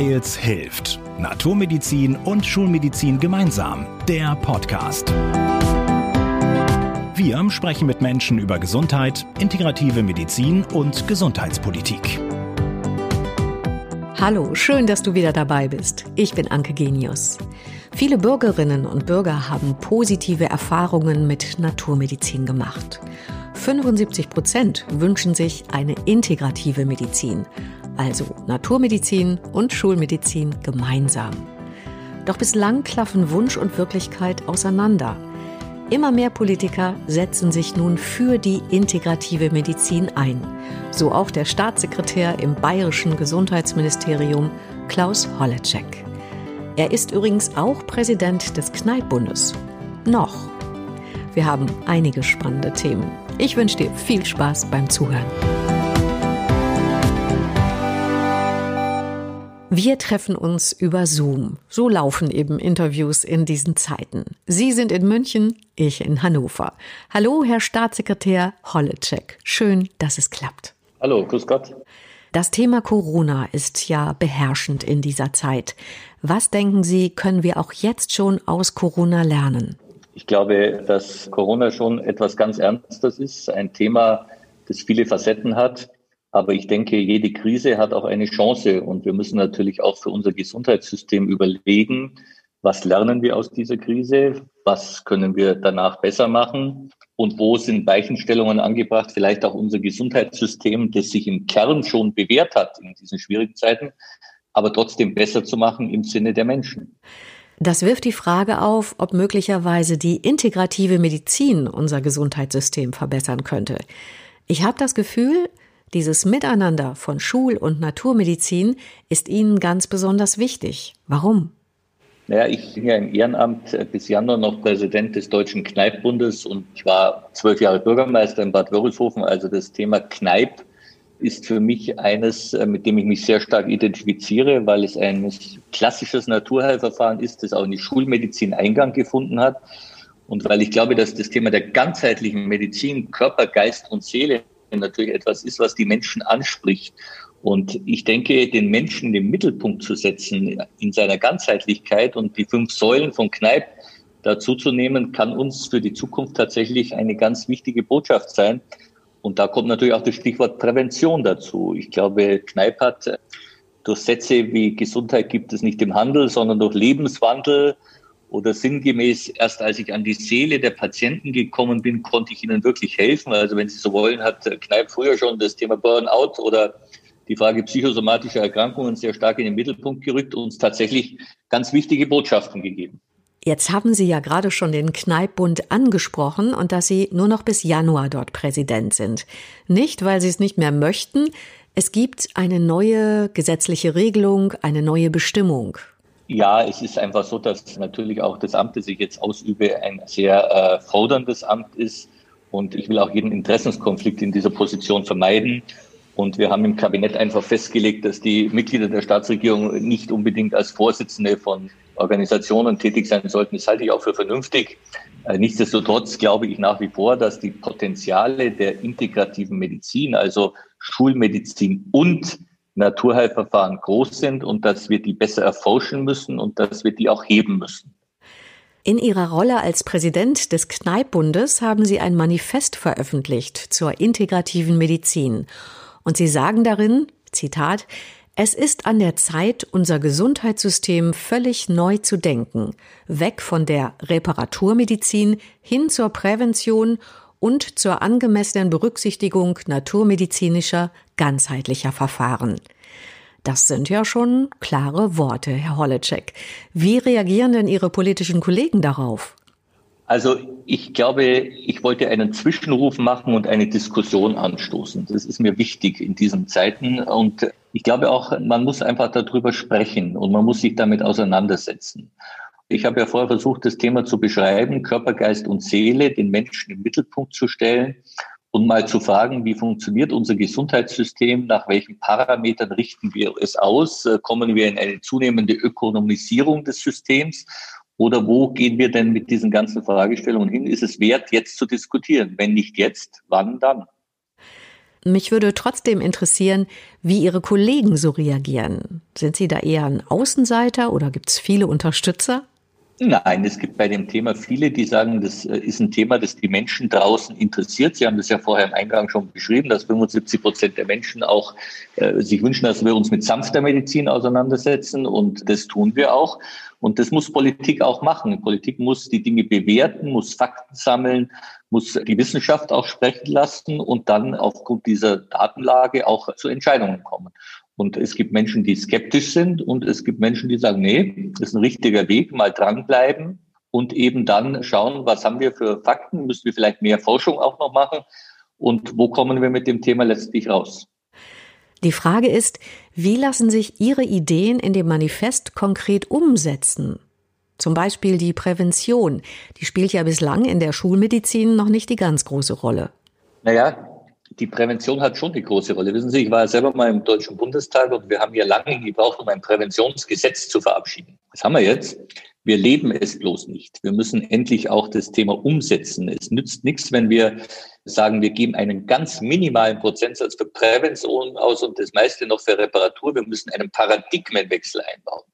Weils hilft. Naturmedizin und Schulmedizin gemeinsam. Der Podcast. Wir sprechen mit Menschen über Gesundheit, integrative Medizin und Gesundheitspolitik. Hallo, schön, dass du wieder dabei bist. Ich bin Anke Genius. Viele Bürgerinnen und Bürger haben positive Erfahrungen mit Naturmedizin gemacht. 75 Prozent wünschen sich eine integrative Medizin, also Naturmedizin und Schulmedizin gemeinsam. Doch bislang klaffen Wunsch und Wirklichkeit auseinander. Immer mehr Politiker setzen sich nun für die integrative Medizin ein. So auch der Staatssekretär im bayerischen Gesundheitsministerium Klaus Holleczek. Er ist übrigens auch Präsident des Kneippbundes. Noch. Wir haben einige spannende Themen. Ich wünsche dir viel Spaß beim Zuhören. Wir treffen uns über Zoom. So laufen eben Interviews in diesen Zeiten. Sie sind in München, ich in Hannover. Hallo, Herr Staatssekretär Holleczek. Schön, dass es klappt. Hallo, grüß Gott. Das Thema Corona ist ja beherrschend in dieser Zeit. Was denken Sie, können wir auch jetzt schon aus Corona lernen? Ich glaube, dass Corona schon etwas ganz Ernstes ist, ein Thema, das viele Facetten hat. Aber ich denke, jede Krise hat auch eine Chance und wir müssen natürlich auch für unser Gesundheitssystem überlegen, was lernen wir aus dieser Krise, was können wir danach besser machen und wo sind Weichenstellungen angebracht, vielleicht auch unser Gesundheitssystem, das sich im Kern schon bewährt hat in diesen schwierigen Zeiten, aber trotzdem besser zu machen im Sinne der Menschen. Das wirft die Frage auf, ob möglicherweise die integrative Medizin unser Gesundheitssystem verbessern könnte. Ich habe das Gefühl, dieses Miteinander von Schul- und Naturmedizin ist Ihnen ganz besonders wichtig. Warum? Naja, ich bin ja im Ehrenamt bis Januar noch Präsident des Deutschen Kneippbundes und ich war zwölf Jahre Bürgermeister in Bad Wörishofen. Also das Thema Kneipp ist für mich eines, äh, mit dem ich mich sehr stark identifiziere, weil es ein klassisches Naturheilverfahren ist, das auch in die Schulmedizin Eingang gefunden hat. Und weil ich glaube, dass das Thema der ganzheitlichen Medizin, Körper, Geist und Seele natürlich etwas ist, was die Menschen anspricht. Und ich denke, den Menschen in den Mittelpunkt zu setzen in seiner Ganzheitlichkeit und die fünf Säulen von Kneipp dazu zu nehmen, kann uns für die Zukunft tatsächlich eine ganz wichtige Botschaft sein. Und da kommt natürlich auch das Stichwort Prävention dazu. Ich glaube, Kneipp hat äh, durch Sätze wie Gesundheit gibt es nicht im Handel, sondern durch Lebenswandel oder sinngemäß, erst als ich an die Seele der Patienten gekommen bin, konnte ich ihnen wirklich helfen. Also wenn Sie so wollen, hat Kneipp früher schon das Thema Burnout oder die Frage psychosomatischer Erkrankungen sehr stark in den Mittelpunkt gerückt und uns tatsächlich ganz wichtige Botschaften gegeben. Jetzt haben Sie ja gerade schon den Kneippbund angesprochen und dass Sie nur noch bis Januar dort Präsident sind. Nicht, weil Sie es nicht mehr möchten. Es gibt eine neue gesetzliche Regelung, eine neue Bestimmung. Ja, es ist einfach so, dass natürlich auch das Amt, das ich jetzt ausübe, ein sehr äh, forderndes Amt ist. Und ich will auch jeden Interessenskonflikt in dieser Position vermeiden. Und wir haben im Kabinett einfach festgelegt, dass die Mitglieder der Staatsregierung nicht unbedingt als Vorsitzende von Organisationen tätig sein sollten. Das halte ich auch für vernünftig. Äh, nichtsdestotrotz glaube ich nach wie vor, dass die Potenziale der integrativen Medizin, also Schulmedizin und Naturheilverfahren groß sind und dass wir die besser erforschen müssen und dass wir die auch heben müssen. In Ihrer Rolle als Präsident des Kneippbundes haben Sie ein Manifest veröffentlicht zur integrativen Medizin. Und Sie sagen darin, Zitat, es ist an der Zeit, unser Gesundheitssystem völlig neu zu denken, weg von der Reparaturmedizin hin zur Prävention und zur angemessenen Berücksichtigung naturmedizinischer, ganzheitlicher Verfahren. Das sind ja schon klare Worte, Herr Holleczek. Wie reagieren denn Ihre politischen Kollegen darauf? Also ich glaube, ich wollte einen Zwischenruf machen und eine Diskussion anstoßen. Das ist mir wichtig in diesen Zeiten. Und ich glaube auch, man muss einfach darüber sprechen und man muss sich damit auseinandersetzen. Ich habe ja vorher versucht, das Thema zu beschreiben, Körper, Geist und Seele, den Menschen im Mittelpunkt zu stellen und mal zu fragen, wie funktioniert unser Gesundheitssystem, nach welchen Parametern richten wir es aus, kommen wir in eine zunehmende Ökonomisierung des Systems oder wo gehen wir denn mit diesen ganzen Fragestellungen hin? Ist es wert, jetzt zu diskutieren? Wenn nicht jetzt, wann dann? Mich würde trotzdem interessieren, wie Ihre Kollegen so reagieren. Sind Sie da eher ein Außenseiter oder gibt es viele Unterstützer? Nein, es gibt bei dem Thema viele, die sagen, das äh, ist ein Thema, das die Menschen draußen interessiert. Sie haben das ja vorher im Eingang schon beschrieben, dass 75 Prozent der Menschen auch äh, sich wünschen, dass wir uns mit sanfter Medizin auseinandersetzen. Und das tun wir auch. Und das muss Politik auch machen. Politik muss die Dinge bewerten, muss Fakten sammeln, muss die Wissenschaft auch sprechen lassen und dann aufgrund dieser Datenlage auch zu Entscheidungen kommen. Und es gibt Menschen, die skeptisch sind und es gibt Menschen, die sagen, nee, das ist ein richtiger Weg, mal dranbleiben und eben dann schauen, was haben wir für Fakten, müssen wir vielleicht mehr Forschung auch noch machen und wo kommen wir mit dem Thema letztlich raus. Die Frage ist, wie lassen sich Ihre Ideen in dem Manifest konkret umsetzen? Zum Beispiel die Prävention, die spielt ja bislang in der Schulmedizin noch nicht die ganz große Rolle. Naja, die Prävention hat schon eine große Rolle. Wissen Sie, ich war ja selber mal im Deutschen Bundestag und wir haben ja lange gebraucht, um ein Präventionsgesetz zu verabschieden. Das haben wir jetzt. Wir leben es bloß nicht. Wir müssen endlich auch das Thema umsetzen. Es nützt nichts, wenn wir sagen, wir geben einen ganz minimalen Prozentsatz für Prävention aus und das meiste noch für Reparatur. Wir müssen einen Paradigmenwechsel einbauen.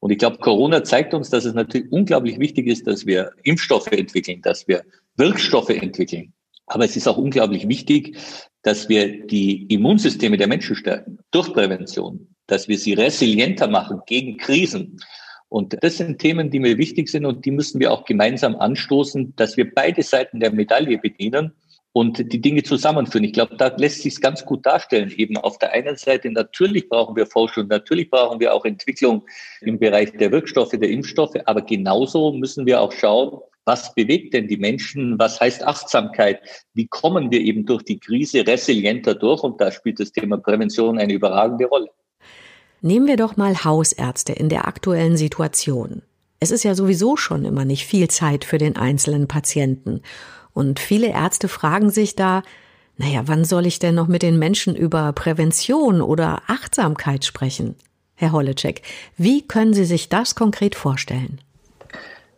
Und ich glaube, Corona zeigt uns, dass es natürlich unglaublich wichtig ist, dass wir Impfstoffe entwickeln, dass wir Wirkstoffe entwickeln. Aber es ist auch unglaublich wichtig, dass wir die Immunsysteme der Menschen stärken durch Prävention, dass wir sie resilienter machen gegen Krisen. Und das sind Themen, die mir wichtig sind und die müssen wir auch gemeinsam anstoßen, dass wir beide Seiten der Medaille bedienen und die Dinge zusammenführen. Ich glaube, da lässt sich ganz gut darstellen. Eben auf der einen Seite natürlich brauchen wir Forschung, natürlich brauchen wir auch Entwicklung im Bereich der Wirkstoffe, der Impfstoffe, aber genauso müssen wir auch schauen, was bewegt denn die Menschen? Was heißt Achtsamkeit? Wie kommen wir eben durch die Krise resilienter durch? Und da spielt das Thema Prävention eine überragende Rolle. Nehmen wir doch mal Hausärzte in der aktuellen Situation. Es ist ja sowieso schon immer nicht viel Zeit für den einzelnen Patienten. Und viele Ärzte fragen sich da, naja, wann soll ich denn noch mit den Menschen über Prävention oder Achtsamkeit sprechen? Herr Holleczek, wie können Sie sich das konkret vorstellen?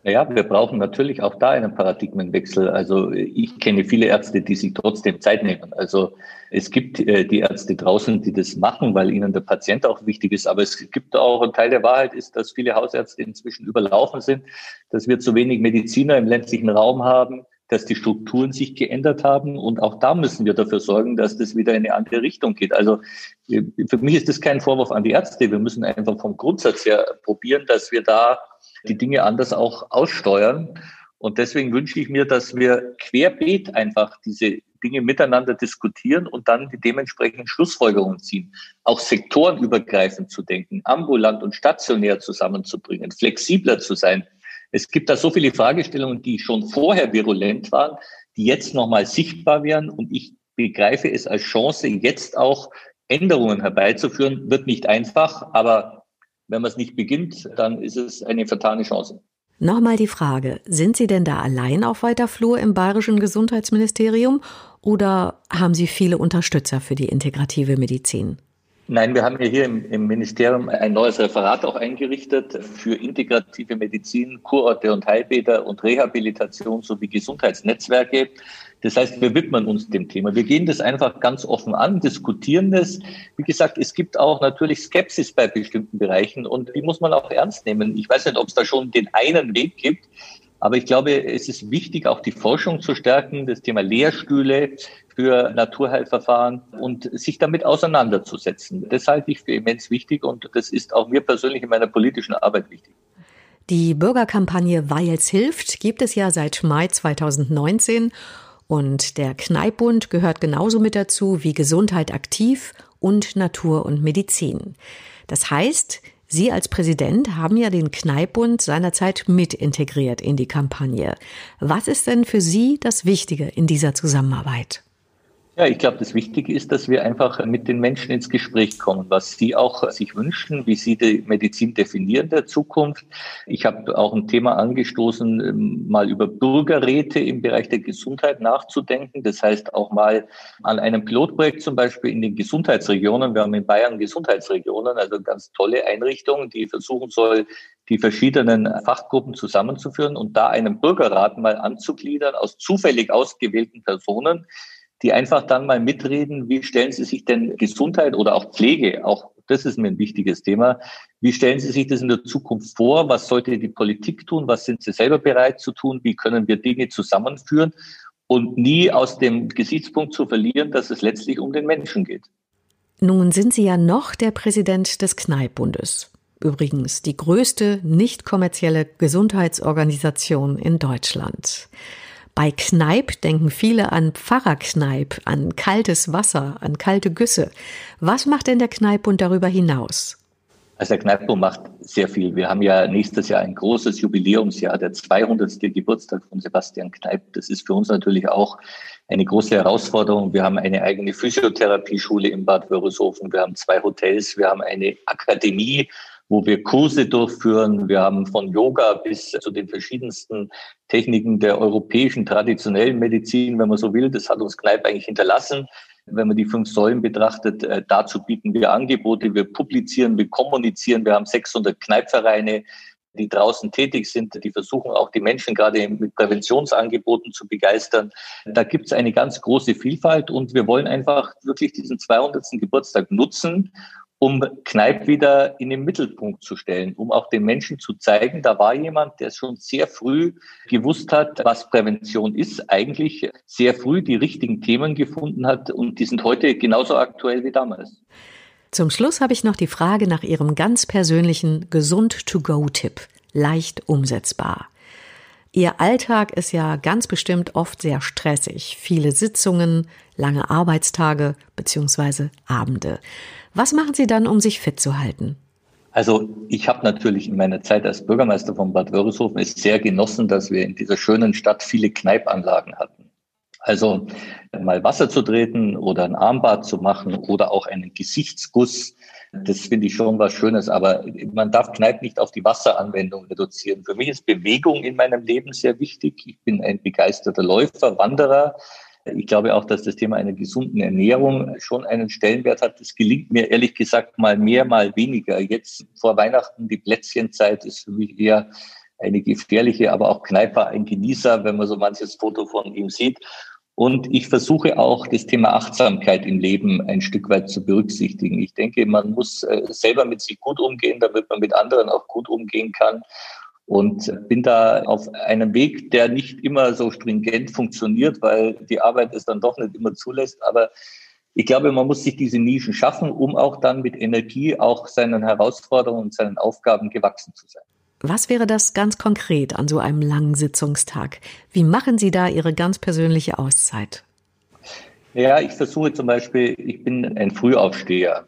Naja, wir brauchen natürlich auch da einen Paradigmenwechsel. Also ich kenne viele Ärzte, die sich trotzdem Zeit nehmen. Also es gibt äh, die Ärzte draußen, die das machen, weil ihnen der Patient auch wichtig ist. Aber es gibt auch ein Teil der Wahrheit ist, dass viele Hausärzte inzwischen überlaufen sind, dass wir zu wenig Mediziner im ländlichen Raum haben, dass die Strukturen sich geändert haben. Und auch da müssen wir dafür sorgen, dass das wieder in eine andere Richtung geht. Also äh, für mich ist das kein Vorwurf an die Ärzte. Wir müssen einfach vom Grundsatz her probieren, dass wir da die Dinge anders auch aussteuern. Und deswegen wünsche ich mir, dass wir querbeet einfach diese Dinge miteinander diskutieren und dann die dementsprechenden Schlussfolgerungen ziehen. Auch sektorenübergreifend zu denken, ambulant und stationär zusammenzubringen, flexibler zu sein. Es gibt da so viele Fragestellungen, die schon vorher virulent waren, die jetzt nochmal sichtbar werden. Und ich begreife es als Chance, jetzt auch Änderungen herbeizuführen. Wird nicht einfach, aber wenn man es nicht beginnt, dann ist es eine vertane Chance. Nochmal die Frage, sind Sie denn da allein auf weiter Flur im bayerischen Gesundheitsministerium oder haben Sie viele Unterstützer für die integrative Medizin? Nein, wir haben ja hier im, im, Ministerium ein neues Referat auch eingerichtet für integrative Medizin, Kurorte und Heilbäder und Rehabilitation sowie Gesundheitsnetzwerke. Das heißt, wir widmen uns dem Thema. Wir gehen das einfach ganz offen an, diskutieren das. Wie gesagt, es gibt auch natürlich Skepsis bei bestimmten Bereichen und die muss man auch ernst nehmen. Ich weiß nicht, ob es da schon den einen Weg gibt, aber ich glaube, es ist wichtig, auch die Forschung zu stärken, das Thema Lehrstühle für Naturheilverfahren und sich damit auseinanderzusetzen. Das halte ich für immens wichtig und das ist auch mir persönlich in meiner politischen Arbeit wichtig. Die Bürgerkampagne Weils hilft gibt es ja seit Mai 2019 und der Kneippbund gehört genauso mit dazu wie Gesundheit aktiv und Natur und Medizin. Das heißt, Sie als Präsident haben ja den Kneippbund seinerzeit mit integriert in die Kampagne. Was ist denn für Sie das Wichtige in dieser Zusammenarbeit? Ja, ich glaube, das Wichtige ist, dass wir einfach mit den Menschen ins Gespräch kommen, was sie auch sich wünschen, wie sie die Medizin definieren der Zukunft. Ich habe auch ein Thema angestoßen, ähm, mal über Bürgerräte im Bereich der Gesundheit nachzudenken. Das heißt auch mal an einem Pilotprojekt zum Beispiel in den Gesundheitsregionen. Wir haben in Bayern Gesundheitsregionen, also ganz tolle Einrichtungen, die versuchen soll, die verschiedenen Fachgruppen zusammenzuführen und da einen Bürgerrat mal anzugliedern aus zufällig ausgewählten Personen, die einfach dann mal mitreden, wie stellen Sie sich denn Gesundheit oder auch Pflege, auch das ist mir ein wichtiges Thema. Wie stellen Sie sich das in der Zukunft vor? Was sollte die Politik tun? Was sind Sie selber bereit zu tun? Wie können wir Dinge zusammenführen? Und nie aus dem Gesichtspunkt zu verlieren, dass es letztlich um den Menschen geht. Nun sind Sie ja noch der Präsident des Kneippbundes. Übrigens die größte nicht kommerzielle Gesundheitsorganisation in Deutschland. Bei Kneipp denken viele an Pfarrerkneip, an kaltes Wasser, an kalte Güsse. Was macht denn der Kneippbund darüber hinaus? Also der Kneippbund macht sehr viel. Wir haben ja nächstes Jahr ein großes Jubiläumsjahr, der 200. Geburtstag von Sebastian Kneipp. Das ist für uns natürlich auch eine große Herausforderung. Wir haben eine eigene Physiotherapieschule in Bad Wörishofen. Wir haben zwei Hotels. Wir haben eine Akademie, wo wir Kurse durchführen. Wir haben von Yoga bis zu den verschiedensten Techniken der europäischen traditionellen Medizin, wenn man so will. Das hat uns Kneipp eigentlich hinterlassen. Wenn man die fünf Säulen betrachtet, äh, dazu bieten wir Angebote, wir publizieren, wir kommunizieren. Wir haben 600 Kneippvereine, die draußen tätig sind, die versuchen auch die Menschen gerade mit Präventionsangeboten zu begeistern. Da gibt es eine ganz große Vielfalt und wir wollen einfach wirklich diesen 200. Geburtstag nutzen, um Kneipp wieder in den Mittelpunkt zu stellen, um auch den Menschen zu zeigen, da war jemand, der schon sehr früh gewusst hat, was Prävention ist, eigentlich sehr früh die richtigen Themen gefunden hat und die sind heute genauso aktuell wie damals. Zum Schluss habe ich noch die Frage nach Ihrem ganz persönlichen Gesund-to-go-Tipp. Leicht umsetzbar. Ihr Alltag ist ja ganz bestimmt oft sehr stressig. Viele Sitzungen, lange Arbeitstage bzw. Abende. Was machen Sie dann, um sich fit zu halten? Also ich habe natürlich in meiner Zeit als Bürgermeister von Bad Wörishofen es sehr genossen, dass wir in dieser schönen Stadt viele Kneipanlagen hatten. Also mal Wasser zu treten oder ein Armbad zu machen oder auch einen Gesichtsguss, das finde ich schon was Schönes. Aber man darf Kneipp nicht auf die Wasseranwendung reduzieren. Für mich ist Bewegung in meinem Leben sehr wichtig. Ich bin ein begeisterter Läufer, Wanderer. Ich glaube auch, dass das Thema einer gesunden Ernährung schon einen Stellenwert hat. Das gelingt mir ehrlich gesagt mal mehr, mal weniger. Jetzt vor Weihnachten, die Plätzchenzeit ist für mich eher eine gefährliche, aber auch Kneiper ein Genießer, wenn man so manches Foto von ihm sieht. Und ich versuche auch das Thema Achtsamkeit im Leben ein Stück weit zu berücksichtigen. Ich denke, man muss äh, selber mit sich gut umgehen, damit man mit anderen auch gut umgehen kann. Und bin da auf einem Weg, der nicht immer so stringent funktioniert, weil die Arbeit es dann doch nicht immer zulässt. Aber ich glaube, man muss sich diese Nischen schaffen, um auch dann mit Energie auch seinen Herausforderungen und seinen Aufgaben gewachsen zu sein. Was wäre das ganz konkret an so einem langen Sitzungstag? Wie machen Sie da Ihre ganz persönliche Auszeit? Ja, ich versuche zum Beispiel, ich bin ein Frühaufsteher.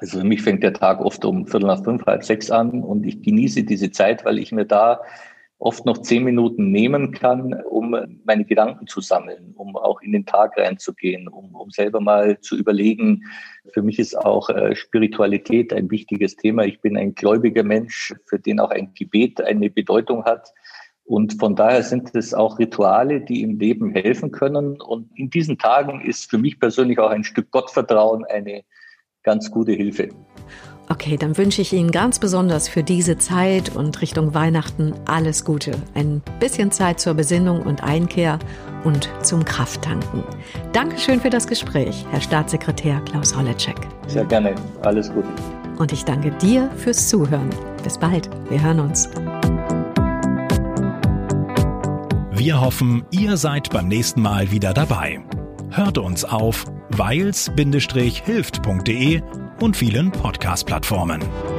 Also für mich fängt der Tag oft um Viertel nach fünf, halb sechs an und ich genieße diese Zeit, weil ich mir da oft noch zehn Minuten nehmen kann, um meine Gedanken zu sammeln, um auch in den Tag reinzugehen, um, um selber mal zu überlegen. Für mich ist auch äh, Spiritualität ein wichtiges Thema. Ich bin ein gläubiger Mensch, für den auch ein Gebet eine Bedeutung hat. Und von daher sind es auch Rituale, die im Leben helfen können. Und in diesen Tagen ist für mich persönlich auch ein Stück Gottvertrauen eine ganz gute Hilfe. Okay, dann wünsche ich Ihnen ganz besonders für diese Zeit und Richtung Weihnachten alles Gute. Ein bisschen Zeit zur Besinnung und Einkehr und zum Krafttanken. Dankeschön für das Gespräch, Herr Staatssekretär Klaus Holleczek. Sehr gerne. Alles Gute. Und ich danke dir fürs Zuhören. Bis bald. Wir hören uns. Wir hoffen, ihr seid beim nächsten Mal wieder dabei. Hört uns auf weils-hilft.de und vielen Podcast-Plattformen.